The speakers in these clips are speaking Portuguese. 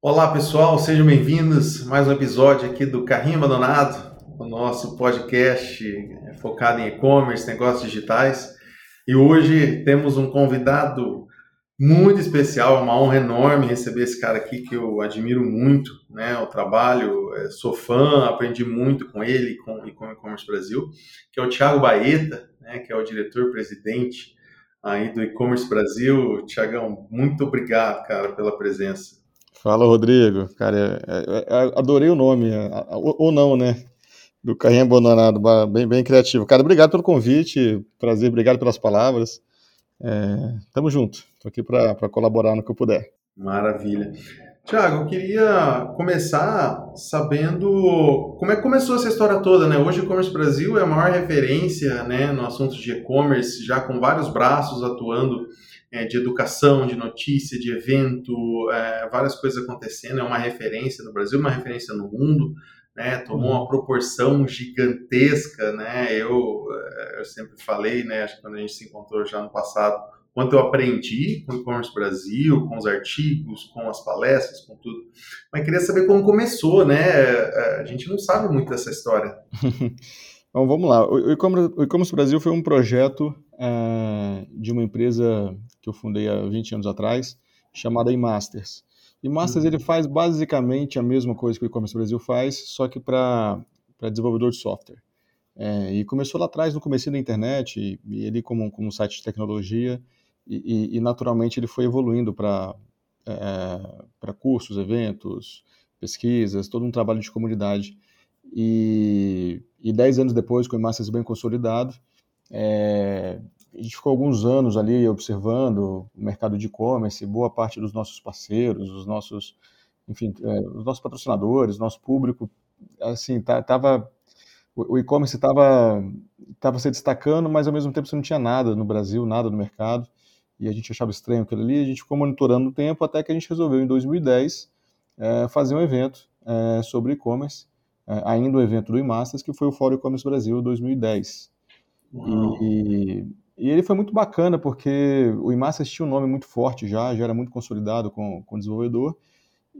Olá pessoal, sejam bem-vindos a mais um episódio aqui do Carrinho Abandonado, o nosso podcast focado em e-commerce, negócios digitais. E hoje temos um convidado muito especial, uma honra enorme receber esse cara aqui que eu admiro muito, né? O trabalho, é, sou fã, aprendi muito com ele com, e com o E-Commerce Brasil, que é o Thiago Baeta, né? Que é o diretor-presidente aí do E-Commerce Brasil. Tiagão, muito obrigado, cara, pela presença. Fala, Rodrigo. Cara, é, é, é, adorei o nome, ou não, né? Do Carrinho Abandonado, bem, bem criativo. Cara, obrigado pelo convite, prazer, obrigado pelas palavras. É, tamo junto, tô aqui para colaborar no que eu puder. Maravilha. Tiago, eu queria começar sabendo como é que começou essa história toda, né? Hoje o E-Commerce Brasil é a maior referência né, no assunto de e-commerce, já com vários braços atuando é, de educação, de notícia, de evento, é, várias coisas acontecendo, é uma referência no Brasil, uma referência no mundo, né, tomou uma proporção gigantesca, né, eu, é, eu sempre falei, né, acho que quando a gente se encontrou já no passado, quanto eu aprendi com o e-commerce Brasil, com os artigos, com as palestras, com tudo. Mas queria saber como começou, né? É, a gente não sabe muito dessa história. Bom, vamos lá. O e-commerce Brasil foi um projeto é, de uma empresa que eu fundei há 20 anos atrás, chamada eMasters. eMasters uhum. ele faz basicamente a mesma coisa que o e-commerce Brasil faz, só que para desenvolvedor de software. É, e começou lá atrás, no começo da internet, e, e ele como, como um site de tecnologia, e, e, naturalmente ele foi evoluindo para é, para cursos, eventos, pesquisas, todo um trabalho de comunidade. E, e dez anos depois, com o eMasters bem consolidado, é, a gente ficou alguns anos ali observando o mercado de e-commerce, boa parte dos nossos parceiros, os nossos, enfim, é, os nossos patrocinadores, nosso público, assim, tá, tava o e-commerce estava tava se destacando, mas ao mesmo tempo você não tinha nada no Brasil, nada no mercado, e a gente achava estranho aquilo ali, a gente ficou monitorando o tempo até que a gente resolveu em 2010 é, fazer um evento é, sobre e-commerce, é, ainda o um evento do eMasters, que foi o Fórum E-Commerce Brasil 2010. E, e ele foi muito bacana, porque o Imassa tinha um nome muito forte já, já era muito consolidado com, com o desenvolvedor,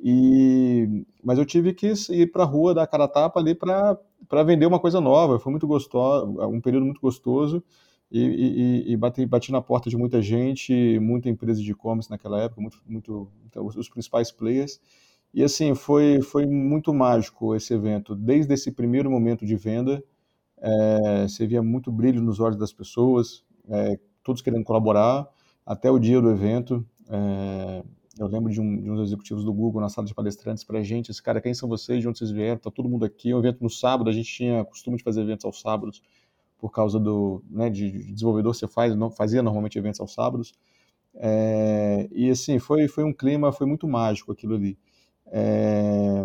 e, mas eu tive que ir para a rua dar cara a tapa ali para vender uma coisa nova. Foi muito gostoso, um período muito gostoso. E, e, e bati, bati, na porta de muita gente, muita empresa de e-commerce naquela época, muito, muito então, os, principais players. E assim, foi, foi muito mágico esse evento. Desde esse primeiro momento de venda, é, você via muito brilho nos olhos das pessoas, é, todos querendo colaborar, até o dia do evento. É, eu lembro de, um, de uns executivos do Google na sala de palestrantes para a gente, esse cara, quem são vocês, de onde vocês vieram, tá todo mundo aqui, um evento no sábado, a gente tinha costume de fazer eventos aos sábados, por causa do, né, de, de desenvolvedor, você faz, não, fazia normalmente eventos aos sábados, é, e assim, foi, foi um clima, foi muito mágico aquilo ali. É,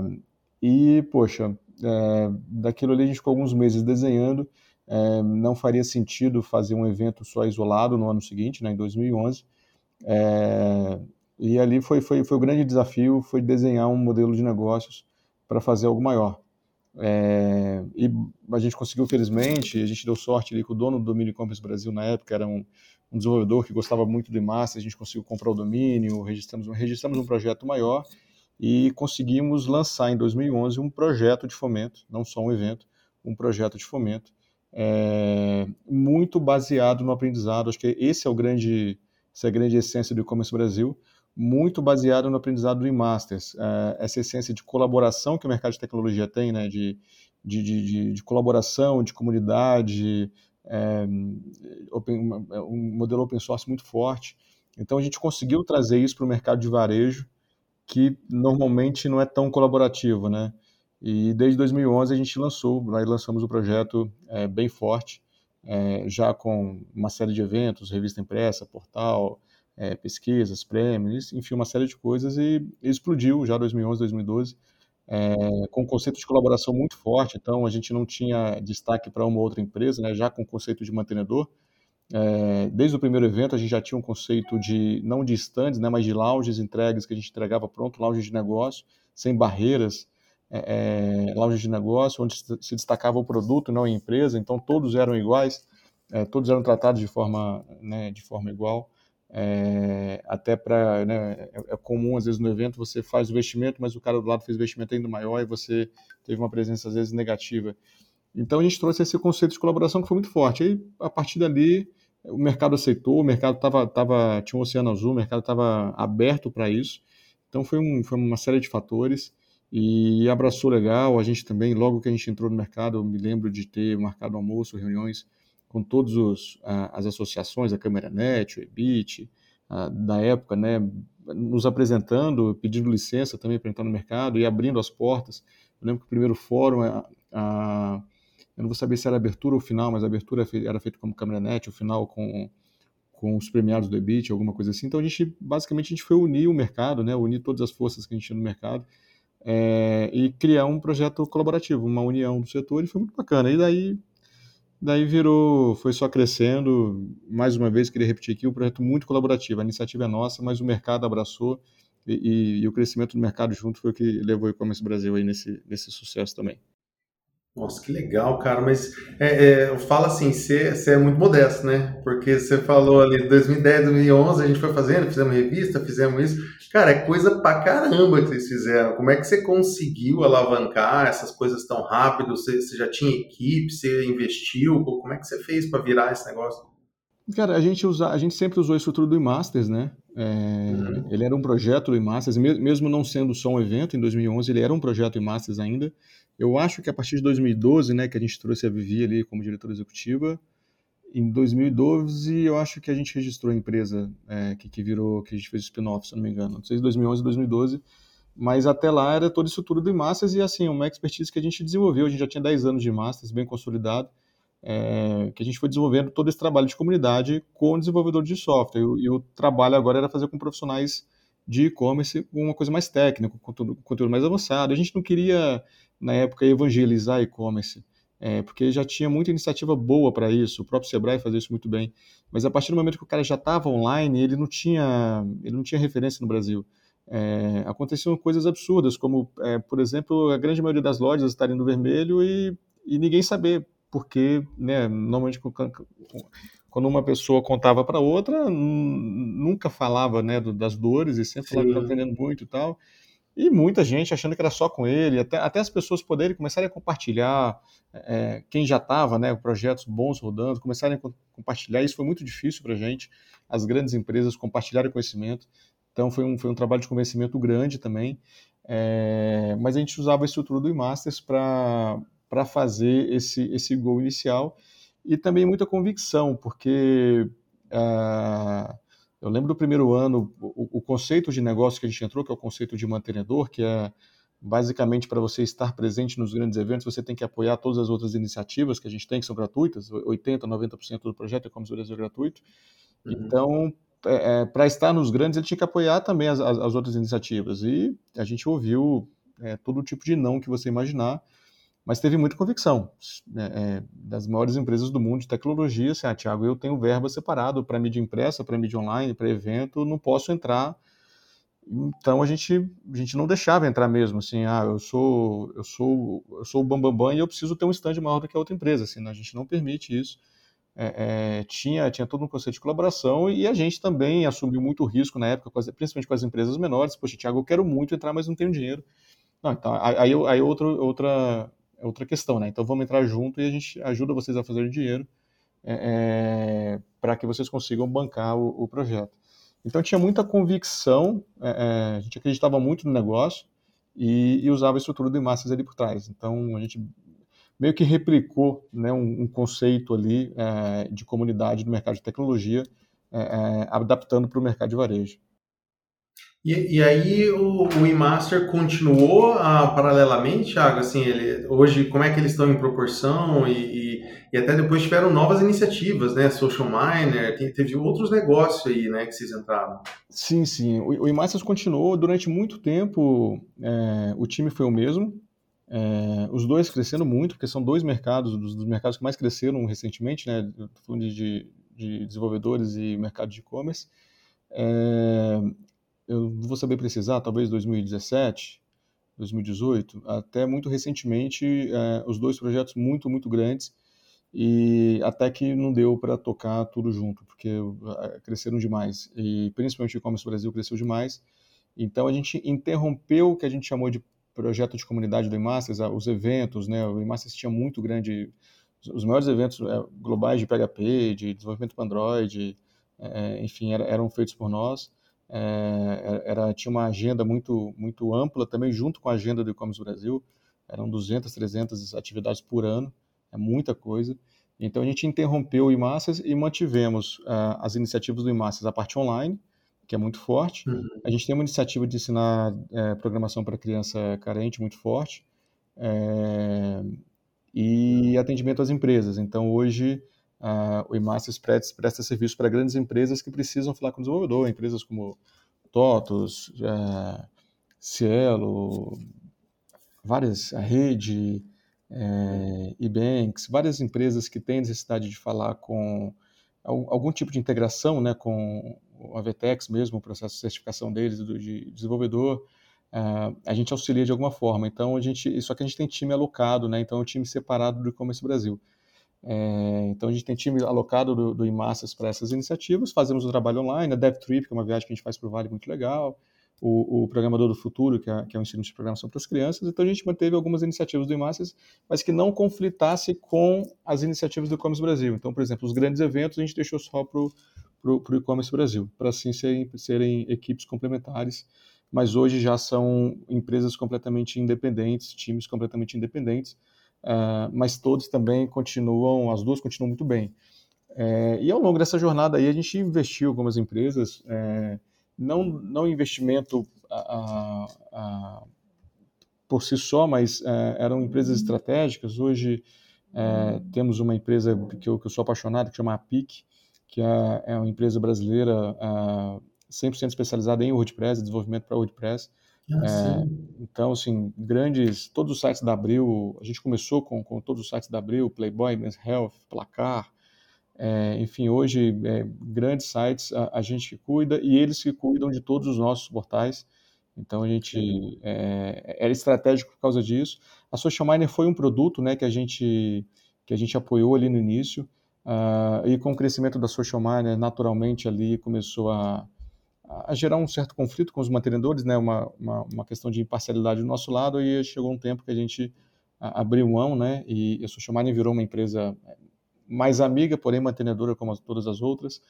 e, poxa, é, daquilo ali a gente ficou alguns meses desenhando, é, não faria sentido fazer um evento só isolado no ano seguinte, né, em 2011. É, e ali foi, foi, foi o grande desafio, foi desenhar um modelo de negócios para fazer algo maior. É, e a gente conseguiu, felizmente, a gente deu sorte ali com o dono do Domínio Commerce Brasil na época, era um, um desenvolvedor que gostava muito do Master, a gente conseguiu comprar o domínio, registramos, registramos um projeto maior e conseguimos lançar em 2011 um projeto de fomento, não só um evento, um projeto de fomento, é, muito baseado no aprendizado. Acho que esse é o grande, essa é a grande essência do e-commerce Brasil, muito baseado no aprendizado do e-masters, é, essa essência de colaboração que o mercado de tecnologia tem, né, de, de, de, de colaboração, de comunidade, é, open, um modelo open source muito forte. Então a gente conseguiu trazer isso para o mercado de varejo, que normalmente não é tão colaborativo, né? E desde 2011 a gente lançou, nós lançamos o projeto é, bem forte, é, já com uma série de eventos, revista impressa, portal, é, pesquisas, prêmios, enfim, uma série de coisas e, explodiu já 2011, 2012, é, com um conceito de colaboração muito forte. Então a gente não tinha destaque para uma ou outra empresa, né, já com o conceito de mantenedor, é, desde o primeiro evento a gente já tinha um conceito de não de stands, né, mas de lounges entregues que a gente entregava pronto, lounge de negócio, sem barreiras, é, é, lounge de negócio, onde se destacava o produto, não a empresa, então todos eram iguais. é, todos eram tratados de forma, né, de forma igual. É, até para né, é, é, comum às vezes no evento você faz o investimento, mas o cara do lado fez o investimento ainda maior e você teve uma presença às vezes negativa. Então a gente trouxe esse conceito de colaboração que foi muito forte. Aí a partir dali o mercado aceitou, o mercado tava, tava tinha um oceano azul, o mercado estava aberto para isso. Então foi, um, foi uma série de fatores e abraçou legal. A gente também, logo que a gente entrou no mercado, eu me lembro de ter marcado almoço, reuniões com todas as associações, a Câmara Net, o EBIT, a, da época, né, nos apresentando, pedindo licença também para entrar no mercado e abrindo as portas. Eu lembro que o primeiro fórum, a, a, eu não vou saber se era abertura ou final, mas a abertura era feita como Câmara Net, o final com, com os premiados do EBIT, alguma coisa assim. Então a gente, basicamente, a gente foi unir o mercado, né, unir todas as forças que a gente tinha no mercado é, e criar um projeto colaborativo, uma união do setor, e foi muito bacana. E daí Daí virou, foi só crescendo. Mais uma vez, queria repetir aqui, o projeto muito colaborativo. A iniciativa é nossa, mas o mercado abraçou e, e, e o crescimento do mercado junto foi o que levou o e-commerce Brasil aí nesse, nesse sucesso também. Nossa, que legal, cara. Mas é, é, fala assim, você é muito modesto, né? Porque você falou ali 2010, 2011, a gente foi fazendo, fizemos revista, fizemos isso. Cara, é coisa pra caramba que vocês fizeram. Como é que você conseguiu alavancar essas coisas tão rápido? Você, você já tinha equipe, você investiu? Como é que você fez para virar esse negócio? Cara, a gente, usa, a gente sempre usou a estrutura do Masters, né? É, uhum. Ele era um projeto do Masters, mesmo não sendo só um evento, em 2011 ele era um projeto do Masters ainda. Eu acho que a partir de 2012, né, que a gente trouxe a Vivi ali como diretora executiva, em 2012 eu acho que a gente registrou a empresa é, que, que virou, que a gente fez spin-off, se não me engano, não sei se 2011 ou 2012, mas até lá era toda isso tudo do Masters e assim, uma expertise que a gente desenvolveu, a gente já tinha 10 anos de Masters, bem consolidado, é, que a gente foi desenvolvendo todo esse trabalho de comunidade com desenvolvedores de software, e, e o trabalho agora era fazer com profissionais de e-commerce uma coisa mais técnica, com conteúdo, conteúdo mais avançado. A gente não queria na época, evangelizar e-commerce, é, porque já tinha muita iniciativa boa para isso, o próprio Sebrae fazia isso muito bem. Mas a partir do momento que o cara já estava online, ele não tinha, ele não tinha referência no Brasil. É, aconteciam coisas absurdas, como, é, por exemplo, a grande maioria das lojas estarem no vermelho e, e ninguém saber, porque, né, normalmente quando uma pessoa contava para outra, nunca falava né, das dores e sempre falava que estava vendendo muito e tal. E muita gente achando que era só com ele, até, até as pessoas poderem começarem a compartilhar, é, quem já estava, né, projetos bons rodando, começarem a compartilhar. Isso foi muito difícil para a gente, as grandes empresas compartilharem conhecimento. Então foi um, foi um trabalho de convencimento grande também. É, mas a gente usava a estrutura do eMasters para fazer esse, esse gol inicial e também muita convicção, porque. Uh, eu lembro do primeiro ano, o, o, conceito de negócio que a gente entrou, que é o conceito de mantenedor, que é basicamente para você estar presente nos grandes eventos, você tem que apoiar todas as outras iniciativas que a gente tem, que são gratuitas, 80%, 90% do projeto é como se fosse gratuito. Uhum. Então, é, é, para estar nos grandes, ele tinha que apoiar também as, as, as outras iniciativas. E a gente ouviu é, todo tipo de não que você imaginar, mas teve muita convicção né, é, das maiores empresas do mundo de tecnologia. Assim, ah, Tiago, eu tenho verba separado para mídia impressa, para mídia online, para evento, não posso entrar. Então a gente, a gente não deixava entrar mesmo, assim, ah, eu sou eu sou eu sou o bambambam bam, bam, e eu preciso ter um stand maior do que a outra empresa, assim, a gente não permite isso. É, é, tinha, tinha todo um conceito de colaboração e a gente também assumiu muito risco na época, principalmente com as empresas menores. Poxa, Tiago, eu quero muito entrar, mas não tenho dinheiro. Não, então, aí, aí outra, outra, é outra questão, né? Então vamos entrar junto e a gente ajuda vocês a fazer dinheiro é, é, para que vocês consigam bancar o, o, projeto. Então tinha muita convicção, é, é, a gente acreditava muito no negócio e, e, usava a estrutura de massas ali por trás. Então a gente meio que replicou né, um, um conceito ali é, de comunidade no mercado de tecnologia, adaptando para o mercado de varejo. E, e aí o, o eMaster continuou ah, paralelamente, Thiago? Assim, ele, hoje, como é que eles estão em proporção? E, e, e, até depois tiveram novas iniciativas, né? Social Miner, tem, teve outros negócios aí, né, que vocês entraram. Sim, sim. O, o continuou durante muito tempo, é, o time foi o mesmo. É, os dois crescendo muito, porque são dois mercados, dos, dos mercados que mais cresceram recentemente, né? Falando de, de desenvolvedores e mercado de e-commerce. É, eu vou saber precisar, talvez 2017, 2018, até muito recentemente, é, os dois projetos muito, muito grandes. e até que não deu para tocar tudo junto, porque cresceram demais, e principalmente o e-commerce Brasil cresceu demais, então a gente interrompeu o que a gente chamou de projeto de comunidade do eMasters, os eventos, né, o eMasters tinha muito grande, os maiores eventos é, globais de PHP, de desenvolvimento para Android, enfim, eram feitos por nós, é, era, tinha uma agenda muito, muito ampla também, junto com a agenda do e-commerce Brasil, eram 200, 300 atividades por ano, é muita coisa. Então a gente interrompeu o IMASSAS e mantivemos uh, as iniciativas do IMASSAS, a parte online, que é muito forte. Uhum. A gente tem uma iniciativa de ensinar é, programação para criança carente muito forte. É, e atendimento às empresas. Então hoje uh, o IMASSAS presta, presta serviço para grandes empresas que precisam falar com o desenvolvedor, empresas como TOTOS, uh, Cielo, várias, a rede, é, e-banks, várias empresas que têm necessidade de falar com algum tipo de integração né, com a VTEX mesmo, o processo de certificação deles, do, de desenvolvedor, uh, a gente auxilia de alguma forma. Então, a gente, só que a gente tem time alocado, né, então é um time separado do e-commerce Brasil. É, então, a gente tem time alocado do, do IMASSAS para essas iniciativas, fazemos o trabalho online, a DevTrip, que é uma viagem que a gente faz para o Vale muito legal, o, o Programador do Futuro, que é, que é um ensino de programação para as crianças. Então, a gente manteve algumas iniciativas do IMASSAS, mas que não conflitasse com as iniciativas do e-commerce Brasil. Então, por exemplo, os grandes eventos a gente deixou só para o e-commerce Brasil, para assim serem, serem equipes complementares, mas hoje já são empresas completamente independentes, times completamente independentes, uh, mas todos também continuam, as duas continuam muito bem. É, e ao longo dessa jornada aí a gente investiu em algumas empresas, é, não, não investimento a, a, por si só, mas é, eram empresas estratégicas. Hoje é, temos uma empresa que eu, que eu, sou apaixonado, que chama APIC, que é, é uma empresa brasileira 100% especializada em WordPress, desenvolvimento para WordPress. Ah, então, assim, grandes, todos os sites da Abril, a gente começou com, com todos os sites da Abril, Playboy, Men's Health, Placar, é, enfim, hoje, é, grandes sites a, a, gente cuida e eles que cuidam de todos os nossos portais. Então, a gente é, era estratégico por causa disso. A Social Miner foi um produto né, que, a gente, que a gente apoiou ali no início. Uh, e com o crescimento da Social Miner, naturalmente ali começou a, a gerar um certo conflito com os mantenedores, né, uma, uma, uma, questão de imparcialidade do nosso lado, e chegou um tempo que a gente abriu mão, né, e a Miner virou uma empresa mais amiga, porém mantenedora como todas as outras.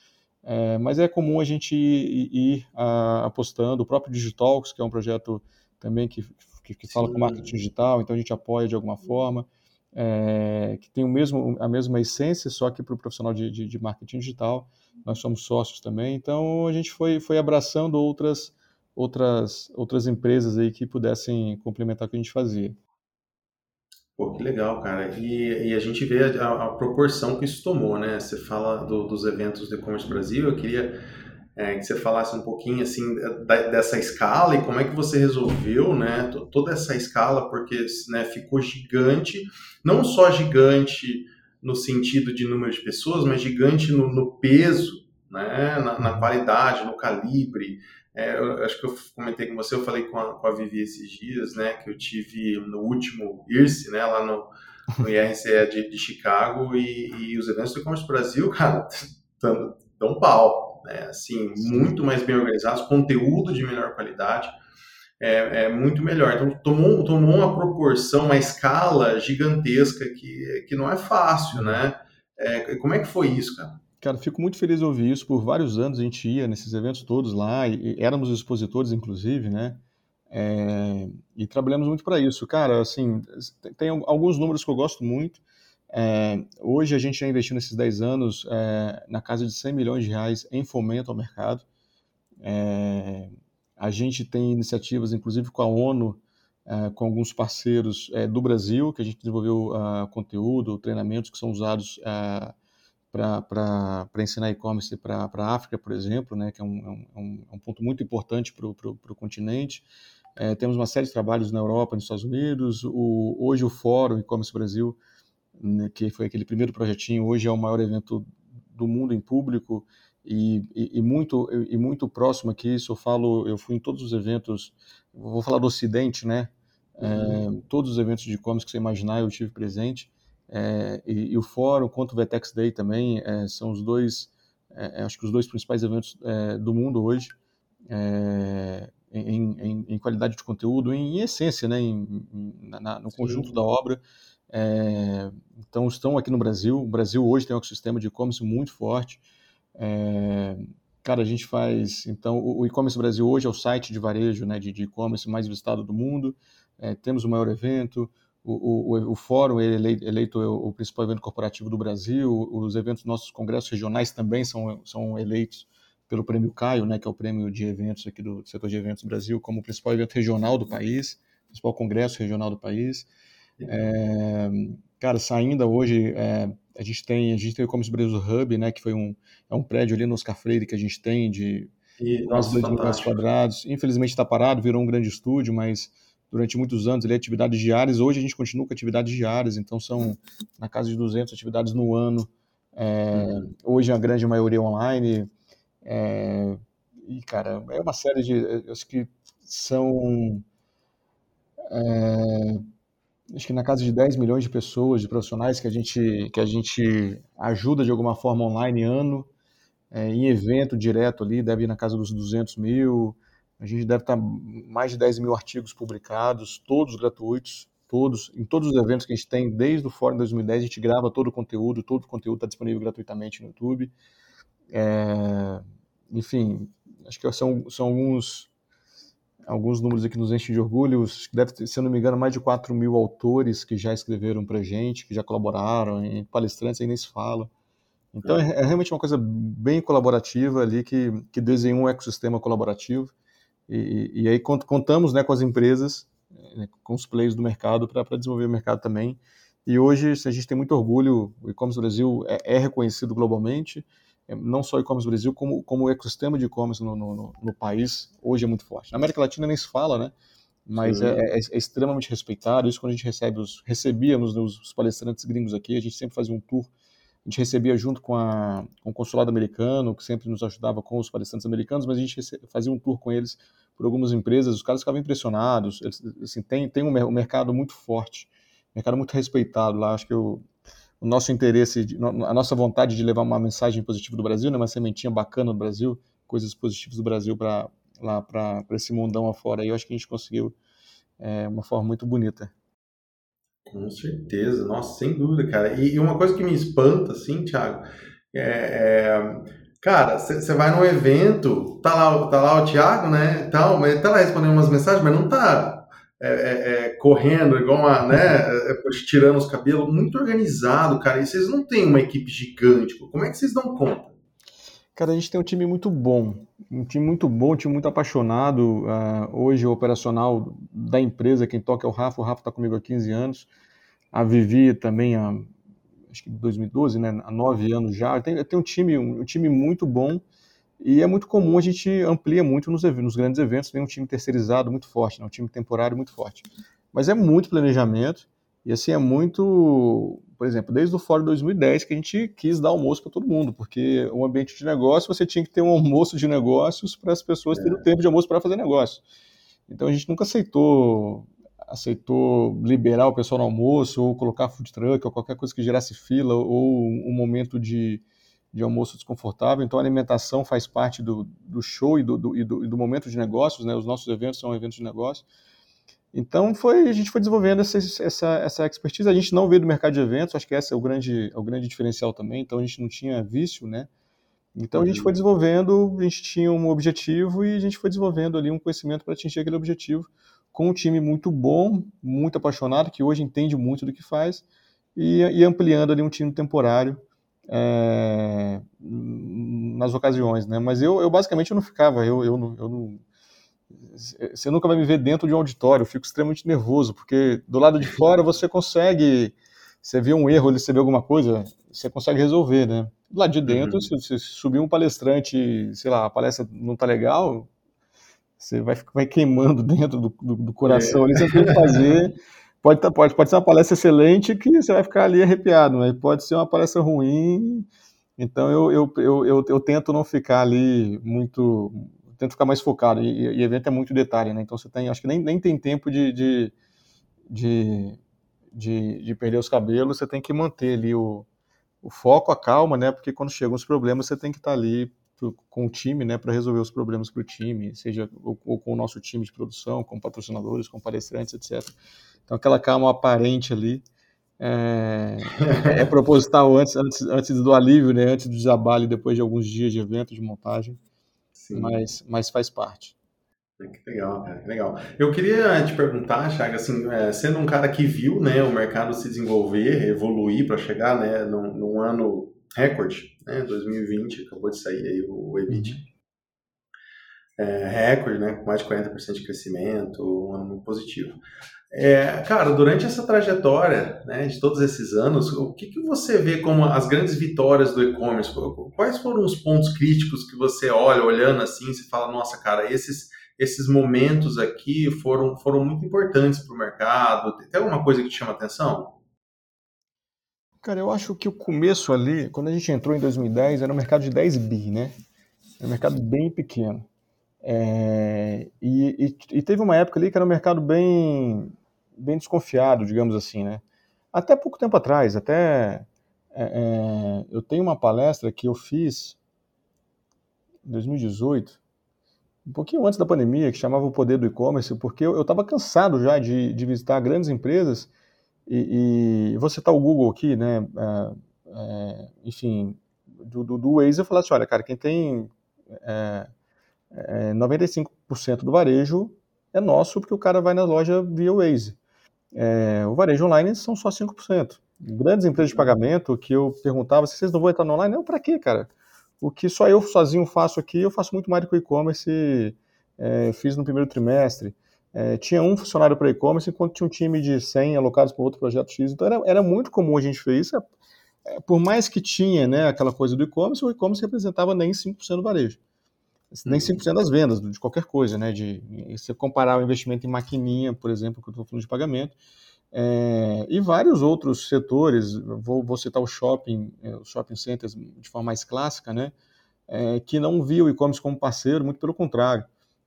É, mas é comum a gente ir, ir a, apostando. O próprio Digitalks, que é um projeto também que, que, que fala com marketing digital, então a gente apoia de alguma forma, é, que tem o mesmo, a mesma essência, só que para o profissional de, de, de, marketing digital. Nós somos sócios também, então a gente foi, foi abraçando outras, outras, outras empresas aí que pudessem complementar o que a gente fazia. Pô, que legal, cara. E, e a gente vê a, a, proporção que isso tomou, né? Você fala do, dos eventos do E-Commerce Brasil, eu queria é, que você falasse um pouquinho, assim, da, dessa escala e como é que você resolveu, né, toda essa escala, porque né, ficou gigante, não só gigante no sentido de número de pessoas, mas gigante no, no peso, né, na, na, qualidade, no calibre, é, eu acho que eu comentei com você, eu falei com a, com a Vivi esses dias, né, que eu tive no último IRSE, né, lá no, no IRCE de, de Chicago, e, e, os eventos do e-commerce Brasil, cara, dão, dão pau, né, assim, muito mais bem organizados, conteúdo de melhor qualidade, é, é, muito melhor. Então, tomou, tomou uma proporção, uma escala gigantesca que, que não é fácil, né? É, como é que foi isso, cara? Cara, fico muito feliz de ouvir isso. Por vários anos a gente ia nesses eventos todos lá, e, e éramos expositores, inclusive, né? É, e trabalhamos muito para isso. Cara, assim, tem alguns números que eu gosto muito. É, hoje a gente já investiu nesses 10 anos é, na casa de 100 milhões de reais em fomento ao mercado. É, a gente tem iniciativas, inclusive com a ONU, é, com alguns parceiros é, do Brasil, que a gente desenvolveu uh, conteúdo, treinamentos que são usados uh, para ensinar e-commerce para a África, por exemplo, né, que é um, é um, um ponto muito importante para o continente. Temos uma série de trabalhos na Europa, nos Estados Unidos. O, hoje o Fórum E-Commerce Brasil, né, que foi aquele primeiro projetinho, hoje é o maior evento do mundo em público e, e, e muito e muito próximo aqui. Se eu falo, eu fui em todos os eventos. Vou falar do Ocidente, né? É, uhum. todos os eventos de e-commerce que você imaginar eu tive presente. é, e, e, o Fórum quanto o Vetex Day também é, são os dois, é, acho que os dois principais eventos é, do mundo hoje, é, em, em, em, qualidade de conteúdo, em, em essência, né, em, na, no conjunto Sim. da obra. É, então, estão aqui no Brasil. O Brasil hoje tem um ecossistema de e-commerce muito forte. cara, a gente faz. Então, o, e-commerce Brasil hoje é o site de varejo né, de e-commerce mais visitado do mundo. temos o maior evento o, o, o fórum ele eleito, eleito o principal evento corporativo do Brasil, os eventos nossos congressos regionais também são, são eleitos pelo Prêmio Caio, né, que é o prêmio de eventos aqui do setor de eventos Brasil, como o principal evento regional do país, principal congresso regional do país. É, cara, saindo hoje, é, a gente tem a gente tem o e-commerce Brasil Hub, né, que foi um é um prédio ali no Oscar Freire que a gente tem de quase dois mil metros quadrados. Infelizmente está parado, virou um grande estúdio, mas durante muitos anos ele é atividades diárias. Hoje a gente continua com atividades diárias, então são na casa de 200 atividades no ano. É, hoje a grande maioria online. É, e, cara, é uma série de. Acho que são. É, acho que na casa de 10 milhões de pessoas, de profissionais que a gente, que a gente ajuda de alguma forma online ano, é, em evento direto ali, deve ir na casa dos 200 mil. A gente deve estar mais de 10 mil artigos publicados, todos gratuitos, todos, em todos os eventos que a gente tem, desde o Fórum 2010, a gente grava todo o conteúdo, todo o conteúdo está disponível gratuitamente no YouTube. É, enfim, acho que são, são alguns, alguns números aqui nos enchem de orgulho. Deve ter, se eu não me engano, mais de 4 mil autores que já escreveram para a gente, que já colaboraram, em palestrantes aí nem se fala. Então é, é realmente uma coisa bem colaborativa ali que, que desenhou um ecossistema colaborativo e, e aí contamos né, com as empresas, né, com os players do mercado para desenvolver o mercado também. E hoje a gente tem muito orgulho, o e-commerce Brasil é, é, reconhecido globalmente, é, não só e-commerce Brasil, como, como o ecossistema de e-commerce no, no, no, país hoje é muito forte. Na América Latina nem se fala, né? Mas é, é, é, extremamente respeitado. Isso quando a gente recebe os, recebíamos os palestrantes gringos aqui, a gente sempre fazia um tour a gente recebia junto com, a, com, o consulado americano, que sempre nos ajudava com os palestrantes americanos, mas a gente fazia um tour com eles por algumas empresas, os caras ficavam impressionados, eles, assim, tem, tem um, um, mercado muito forte, mercado muito respeitado lá, acho que o, o nosso interesse, a nossa vontade de levar uma mensagem positiva do Brasil, né, uma sementinha bacana do Brasil, coisas positivas do Brasil para lá para esse mundão afora, e eu acho que a gente conseguiu é, uma forma muito bonita. Com certeza, nossa, sem dúvida, cara. E, e uma coisa que me espanta, assim, Thiago, é, é cara, você vai num evento, tá lá, tá lá o Thiago, né, tal, mas tá lá respondendo umas mensagens, mas não tá é, é, é correndo igual uma, né, é, tirando os cabelos, muito organizado, cara. E vocês não têm uma equipe gigante, como é que vocês dão conta? Cara, a gente tem um time muito bom, um time muito bom, um time muito apaixonado. Uh, hoje, o operacional da empresa, quem toca é o Rafa, o Rafa está comigo há 15 anos. A Vivi também há, acho que 2012, né, há 9 anos já. Tem, tem um, time, um, um, time muito bom e é muito comum, a gente amplia muito nos, nos grandes eventos, tem um time terceirizado muito forte, né, um time temporário muito forte. Mas é muito planejamento e assim é muito por exemplo, desde o Fórum 2010 que a gente quis dar almoço para todo mundo, porque o ambiente de negócio você tinha que ter um almoço de negócios para as pessoas é. terem o tempo de almoço para fazer negócio. Então a gente nunca aceitou aceitou liberar o pessoal no almoço ou colocar food truck ou qualquer coisa que gerasse fila ou um momento de, de almoço desconfortável. Então a alimentação faz parte do, do show e do, do, e do, e do momento de negócios, né? Os nossos eventos são eventos de negócio. Então foi, a gente foi desenvolvendo essa, essa, essa expertise. A gente não veio do mercado de eventos, acho que esse é o grande, é o grande diferencial também. Então a gente não tinha vício, né? Então a gente foi uhum. desenvolvendo, a gente tinha um objetivo e a gente foi desenvolvendo ali um conhecimento para atingir aquele objetivo com um time muito bom, muito apaixonado, que hoje entende muito do que faz e, e ampliando ali um time temporário é, nas ocasiões, né? Mas eu, eu basicamente eu não ficava, eu, eu, não, eu não você nunca vai me ver dentro de um auditório, eu fico extremamente nervoso, porque do lado de fora você consegue, você vê um erro, você vê alguma coisa, você consegue resolver, né? Do lado de dentro, uhum. se, se subir um palestrante, sei lá, a palestra não tá legal, você vai, vai queimando dentro do, do, do coração é. ali, você tem que fazer. Pode, tá, pode, pode ser uma palestra excelente que você vai ficar ali arrepiado, mas pode ser uma palestra ruim. Então eu, eu, eu, eu, eu tento não ficar ali muito tento ficar mais focado. E, e evento é muito detalhe, né? Então você tem, acho que nem, nem tem tempo de, de, de, de, de perder os cabelos, você tem que manter ali o, o foco, a calma, né? Porque quando chegam os problemas, você tem que estar ali pro, com o time, né? Para resolver os problemas para o time, seja ou, ou, com o nosso time de produção, com patrocinadores, com palestrantes, etc. Então, aquela calma aparente ali é, é proposital antes, antes, antes do alívio, né? Antes do trabalho, depois de alguns dias de evento, de montagem. Sim. Mas, mas faz parte. Que legal, cara, que legal. Eu queria te perguntar, Chaga, assim, é, sendo um cara que viu né, o mercado se desenvolver, evoluir para chegar né, num, num, ano recorde, né, 2020, acabou de sair aí o, EBIT. Uhum. É, recorde, né, com mais de 40% de crescimento, um ano muito positivo. É, cara, durante essa trajetória né, de todos esses anos, o que, que você vê como as grandes vitórias do e-commerce? Quais foram os pontos críticos que você olha, olhando assim, e fala, nossa, cara, esses esses momentos aqui foram, foram muito importantes para o mercado? Tem alguma coisa que te chama atenção? Cara, eu acho que o começo ali, quando a gente entrou em 2010, era um mercado de 10 bi, né? Era um mercado bem pequeno. É, e, e, e, teve uma época ali que era um mercado bem, bem desconfiado, digamos assim, né? Até pouco tempo atrás, até é, é, eu tenho uma palestra que eu fiz em 2018 um pouquinho antes da pandemia, que chamava o poder do e-commerce, porque eu estava cansado já de, de, visitar grandes empresas e, e vou citar o Google aqui, né? É, é, enfim, do, do, do Waze, eu falei assim, olha, cara, quem tem é, é, 95% do varejo é nosso, porque o cara vai na loja via Waze. É, o varejo online são só 5%. Grandes empresas de pagamento que eu perguntava vocês não vão entrar no online, não, para quê, cara? O que só eu sozinho faço aqui, eu faço muito mais do que o e-commerce, é, fiz no primeiro trimestre. É, tinha um funcionário para e-commerce, enquanto tinha um time de 100 alocados para outro projeto X. Então era, era muito comum a gente fazer isso. É, por mais que tinha né, aquela coisa do e-commerce, o e-commerce representava nem 5% do varejo. Nem 5% uhum. das vendas, de qualquer coisa, né? De, se comparar o investimento em maquininha, por exemplo, que eu estou falando de pagamento, é, e vários outros setores, vou, vou citar o shopping, é, os shopping centers de forma mais clássica, né, é, que não via o e-commerce como parceiro, muito pelo contrário.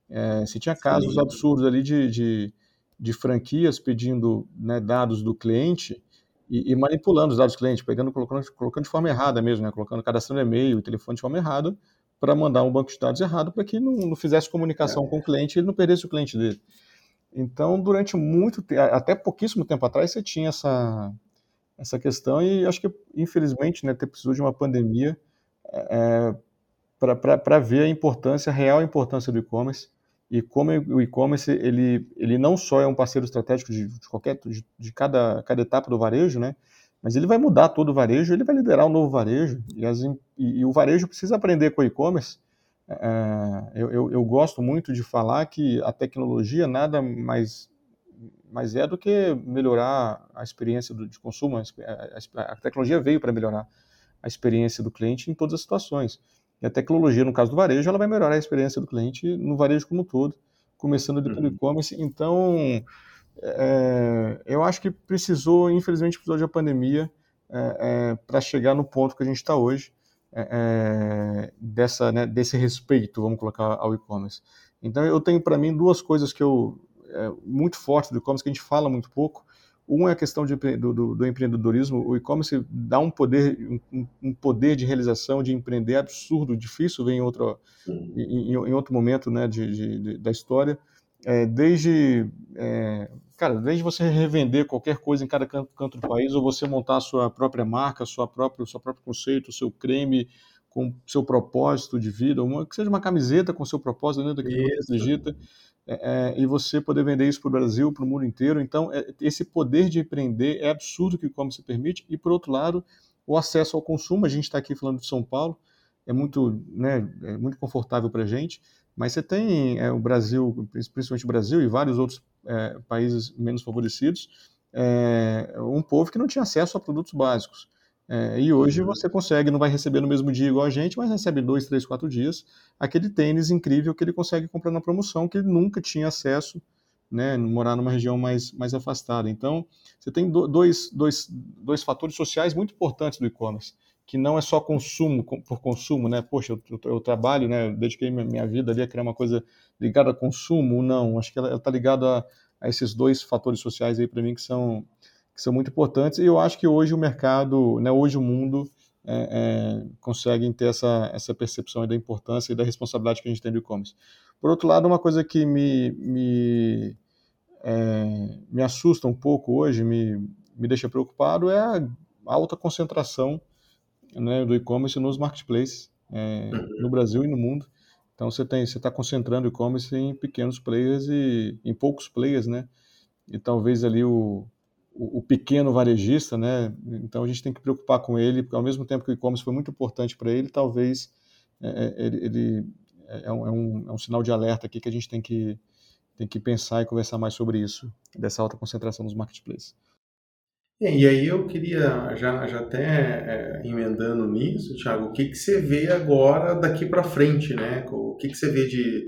É, se tinha casos Sim. absurdos ali de, de, de franquias pedindo né, dados do cliente e, e, manipulando os dados do cliente, pegando, colocando, colocando de forma errada mesmo, né, colocando, cadastrando e-mail e telefone de forma errada, para mandar um banco de dados errado para que não, não fizesse comunicação é. com o cliente e ele não perdesse o cliente dele. Então, durante muito tempo, até pouquíssimo tempo atrás, você tinha essa, essa questão e acho que, infelizmente, né, ter precisou de uma pandemia é, para ver a importância, a real importância do e-commerce e como o e-commerce ele, ele não só é um parceiro estratégico de, de qualquer de, de, cada, cada etapa do varejo, né? Mas ele vai mudar todo o varejo, ele vai liderar um novo varejo e, as, e, e o varejo precisa aprender com o e-commerce é, eu, eu, eu, gosto muito de falar que a tecnologia nada mais, mais é do que melhorar a experiência do, de consumo. A, a tecnologia veio para melhorar a experiência do cliente em todas as situações. E a tecnologia, no caso do varejo, ela vai melhorar a experiência do cliente no varejo como um todo, começando ali pelo uhum. e-commerce. Então, é, eu acho que precisou, infelizmente, precisou da pandemia é, é para chegar no ponto que a gente está hoje dessa, né, desse respeito, vamos colocar, ao e-commerce. Então, eu tenho para mim duas coisas que eu muito fortes do e-commerce que a gente fala muito pouco. Um é a questão de, do, do, do, empreendedorismo. O e-commerce dá um poder, um, um, poder de realização, de empreender absurdo, difícil ver em outro, em, em, outro momento né, de, de, de da história. É, desde é, cara, desde você revender qualquer coisa em cada canto, canto, do país, ou você montar a sua própria marca, sua própria, seu próprio conceito, o seu creme com seu propósito de vida, uma, que seja uma camiseta com seu propósito dentro daquilo que você acredita, é, é, e você poder vender isso para o Brasil, para o mundo inteiro. Então, é, esse poder de empreender é absurdo que como se permite, e por outro lado, o acesso ao consumo, a gente está aqui falando de São Paulo, é muito, né, é muito confortável para a gente, mas você tem é, o Brasil, principalmente o Brasil e vários outros é, países menos favorecidos, um povo que não tinha acesso a produtos básicos. É, e hoje você consegue, não vai receber no mesmo dia igual a gente, mas recebe dois, três, quatro dias, aquele tênis incrível que ele consegue comprar na promoção, que ele nunca tinha acesso, né, morar numa região mais, mais afastada. Então, você tem dois, dois, dois fatores sociais muito importantes do e-commerce que não é só consumo por consumo, né? Poxa, eu, eu, eu trabalho, né? Eu dediquei minha, minha, vida ali a criar uma coisa ligada a consumo, não. Acho que ela está ligada a, a, esses dois fatores sociais aí para mim que são que são muito importantes, e eu acho que hoje o mercado, né, hoje o mundo é, é, conseguem ter essa, essa percepção da importância e da responsabilidade que a gente tem do e-commerce. Por outro lado, uma coisa que me, me, é, me assusta um pouco hoje, me, me deixa preocupado, é a alta concentração né, do e-commerce nos marketplaces, é, no Brasil e no mundo. Então você está concentrando o e-commerce em pequenos players e em poucos players, né? E talvez ali o, o, o, pequeno varejista, né? Então a gente tem que preocupar com ele, porque ao mesmo tempo que o e-commerce foi muito importante para ele, talvez é, é, ele, ele é, um, é, um, é um sinal de alerta aqui que a gente tem que tem que pensar e conversar mais sobre isso, dessa alta concentração nos marketplaces. E aí eu queria, já, já até é, emendando nisso, Thiago, o que, que você vê agora daqui para frente, né? O que, que você vê de,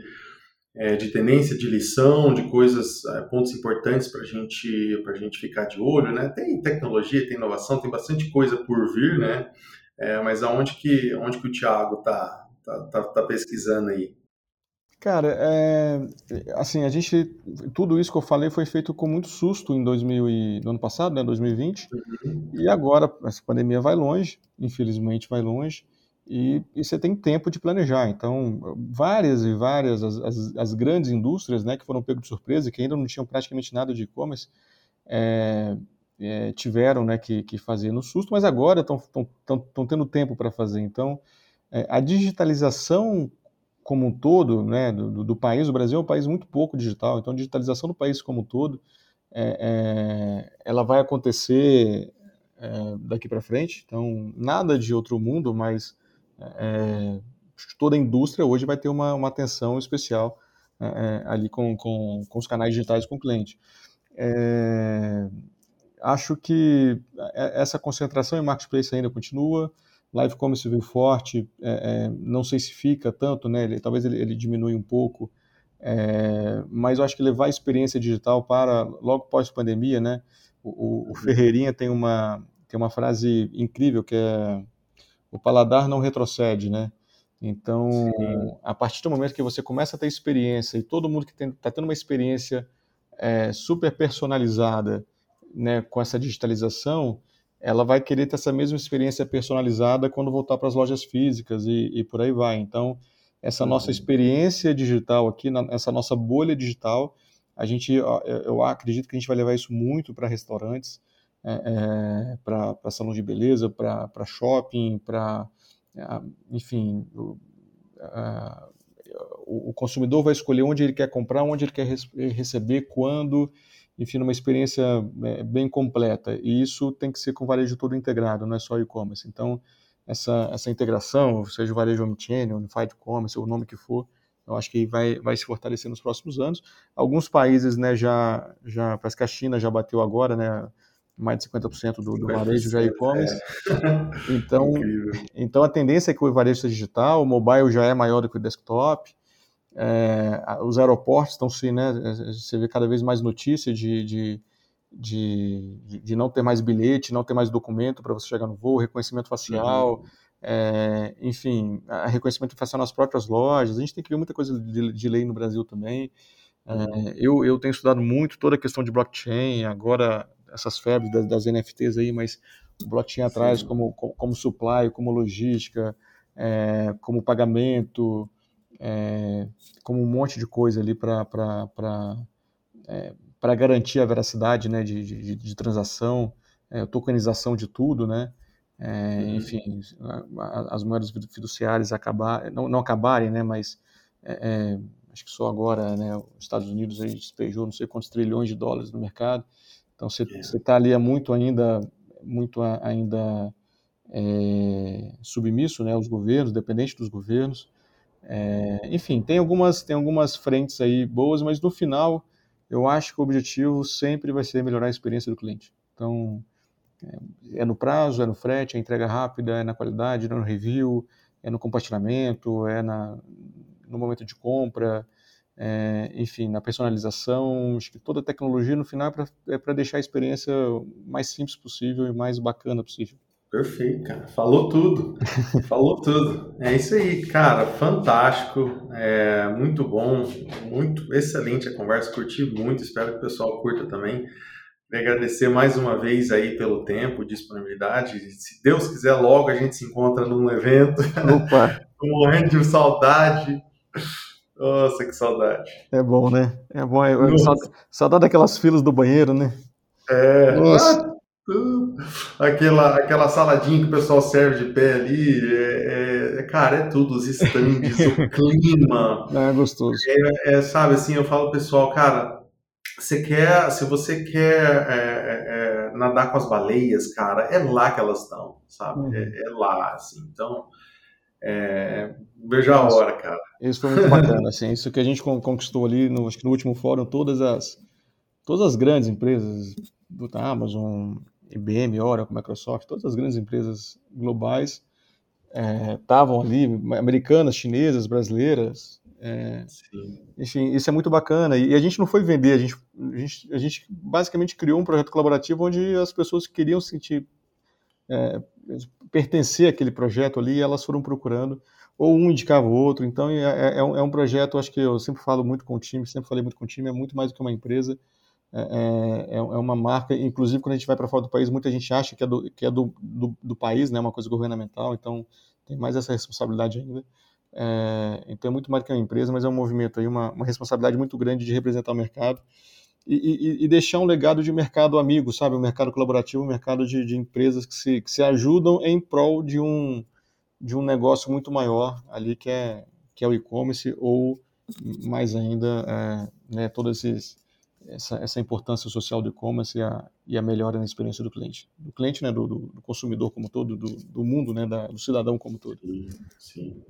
é, de tendência, de lição, de coisas, é, pontos importantes para gente, a gente ficar de olho, né? Tem tecnologia, tem inovação, tem bastante coisa por vir, né? É, mas aonde que, onde que o Thiago tá, tá, tá, tá pesquisando aí? Cara, é, assim, a gente, tudo isso que eu falei foi feito com muito susto em 2000 e, no ano passado, né, 2020, uhum. e agora essa pandemia vai longe, infelizmente vai longe, e, e, você tem tempo de planejar. Então, várias e várias, as, as, as grandes indústrias, né, que foram pego de surpresa, que ainda não tinham praticamente nada de e-commerce, é, é, tiveram, né, que, que fazer no susto, mas agora estão tendo tempo para fazer. Então, é, a digitalização como um todo, né, do, do, país, o Brasil é um país muito pouco digital, então a digitalização do país como um todo, ela vai acontecer daqui para frente, então nada de outro mundo, mas é, toda a indústria hoje vai ter uma, uma atenção especial é, é, ali com, com, com, os canais digitais com o cliente. acho que essa concentração em marketplace ainda continua, Live Commerce veio forte, é, é, não sei se fica tanto, né? Ele, talvez ele, ele, diminui um pouco, é, mas eu acho que levar a experiência digital para logo pós-pandemia, né? O, o, o. Ferreirinha tem uma, tem uma frase incrível que é o paladar não retrocede, né? Então, Sim. a partir do momento que você começa a ter experiência e todo mundo que está tendo uma experiência é, super personalizada né, com essa digitalização, ela vai querer ter essa mesma experiência personalizada quando voltar para as lojas físicas e, e, por aí vai. Então, essa uhum. nossa experiência digital aqui, essa nossa bolha digital, a gente, eu acredito que a gente vai levar isso muito para restaurantes, é, é, para salão de beleza, para shopping, para, é, enfim, o, a, o consumidor vai escolher onde ele quer comprar, onde ele quer receber, quando, enfim, uma experiência é, bem completa. E isso tem que ser com o varejo todo integrado, não é só e-commerce. Então, essa, essa integração, seja o varejo omnichannel, unified commerce, o nome que for, eu acho que vai, vai se fortalecer nos próximos anos. Alguns países, né, já, já, parece que a China já bateu agora, né, mais de 50% do, do varejo já é e-commerce. É. Então, então, a tendência é que o varejo seja digital, o mobile já é maior do que o desktop, é, os aeroportos estão se, né, você vê cada vez mais notícias de, de, de, de, não ter mais bilhete, não ter mais documento para você chegar no voo, reconhecimento facial, uhum. é, enfim, reconhecimento facial nas próprias lojas. A gente tem que ver muita coisa de, de lei no Brasil também. É, uhum. eu, eu tenho estudado muito toda a questão de blockchain, agora essas febres das, das NFTs aí, mas blockchain atrás como, como, como supply, como logística, é, como pagamento, é, como um monte de coisa ali para é, garantir a veracidade né, de, de, de transação, é, tokenização de tudo, né? Uhum. Enfim, as moedas fiduciárias acabar, não, não acabarem, né? Mas é, é, acho que só agora, né? Os Estados Unidos aí despejou não sei quantos trilhões de dólares no mercado. Então você está ali há muito ainda, muito ainda é, submisso, né? Aos governos, dependente dos governos. É, enfim, tem algumas, tem algumas frentes aí boas, mas no final eu acho que o objetivo sempre vai ser melhorar a experiência do cliente. Então, é, é no prazo, é no frete, é entrega rápida, é na qualidade, é no review, é no compartilhamento, é na, no momento de compra, é, enfim, na personalização. Acho que toda a tecnologia no final é para é deixar a experiência mais simples possível e mais bacana possível. Perfeito, cara. Falou tudo. Falou tudo. É isso aí, cara. Fantástico. É muito bom. Muito excelente a conversa. Curti muito. Espero que o pessoal curta também. agradecer mais uma vez aí pelo tempo, disponibilidade. Se Deus quiser, logo a gente se encontra num evento. Opa! Tô morrendo de saudade. Nossa, que saudade. É bom, né? É bom. É, saudade daquelas filas do banheiro, né? É. Nossa. Ah, aquela, aquela saladinha que o pessoal serve de pé ali, é, é cara, é tudo, os estandes, o clima. É gostoso. É, é, sabe, assim, eu falo pro pessoal, cara, você quer, se você quer é, é, é, nadar com as baleias, cara, é lá que elas estão, sabe? Uhum. É, lá, assim. Então, veja a hora, cara. Isso foi muito bacana, assim, isso que a gente conquistou ali, no, acho que no último fórum, todas as, todas as grandes empresas, do Amazon, IBM, Oracle, Microsoft, todas as grandes empresas globais estavam é, ali, americanas, chinesas, brasileiras. É, enfim, isso é muito bacana. E a gente não foi vender, a gente, a gente, a gente basicamente criou um projeto colaborativo onde as pessoas queriam sentir é, pertencer àquele projeto ali elas foram procurando, ou um indicava o outro. Então é, é, é, um, é um projeto, acho que eu sempre falo muito com o time, sempre falei muito com o time, é muito mais do que uma empresa. É, é, é, é uma marca, inclusive quando a gente vai para fora do país, muita gente acha que é, do, que é do, do, do país, né, uma coisa governamental, então tem mais essa responsabilidade ainda. Então é muito mais do que uma empresa, mas é um movimento aí, uma, uma responsabilidade muito grande de representar o mercado e, e, e, deixar um legado de mercado amigo, sabe? Um mercado colaborativo, um mercado de, de empresas que se, que se ajudam em prol de um, de um negócio muito maior ali que é, que é o e-commerce ou mais ainda é, né, esses essa, essa importância social do e-commerce e a, e a melhora na experiência do cliente. Do cliente, né, do, do consumidor como todo, do, do mundo, né, da, do cidadão como todo. Sim, sim.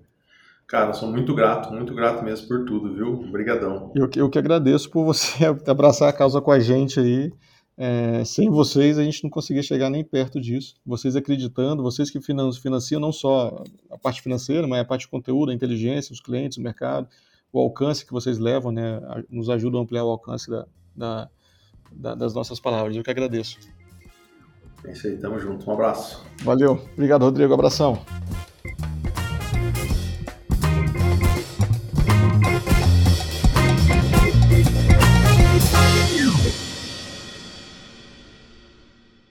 Cara, sou muito grato, muito grato mesmo por tudo, viu? Obrigadão. Eu, eu que agradeço por você abraçar a causa com a gente aí. É, sem vocês a gente não conseguia chegar nem perto disso. Vocês acreditando, vocês que financiam não só a parte financeira, mas a parte de conteúdo, a inteligência, os clientes, o mercado, o alcance que vocês levam, né, nos ajudam a ampliar o alcance da, da, da, das nossas palavras. Eu que agradeço. É isso aí, tamo junto. Um abraço. Valeu. Obrigado, Rodrigo. Abração.